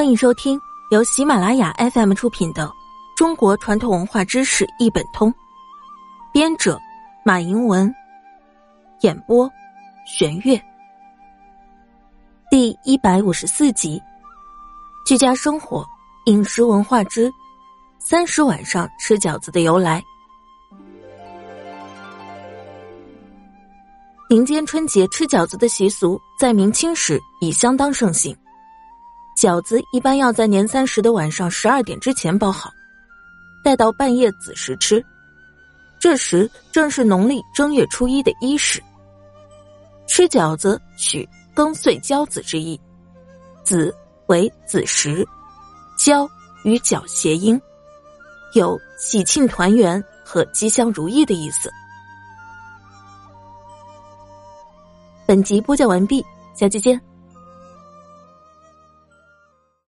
欢迎收听由喜马拉雅 FM 出品的《中国传统文化知识一本通》，编者马迎文，演播玄月。第一百五十四集：居家生活饮食文化之三十晚上吃饺子的由来。民间春节吃饺子的习俗在明清时已相当盛行。饺子一般要在年三十的晚上十二点之前包好，待到半夜子时吃。这时正是农历正月初一的伊始。吃饺子取更岁交子之意，子为子时，交与饺谐音，有喜庆团圆和吉祥如意的意思。本集播讲完毕，下期见。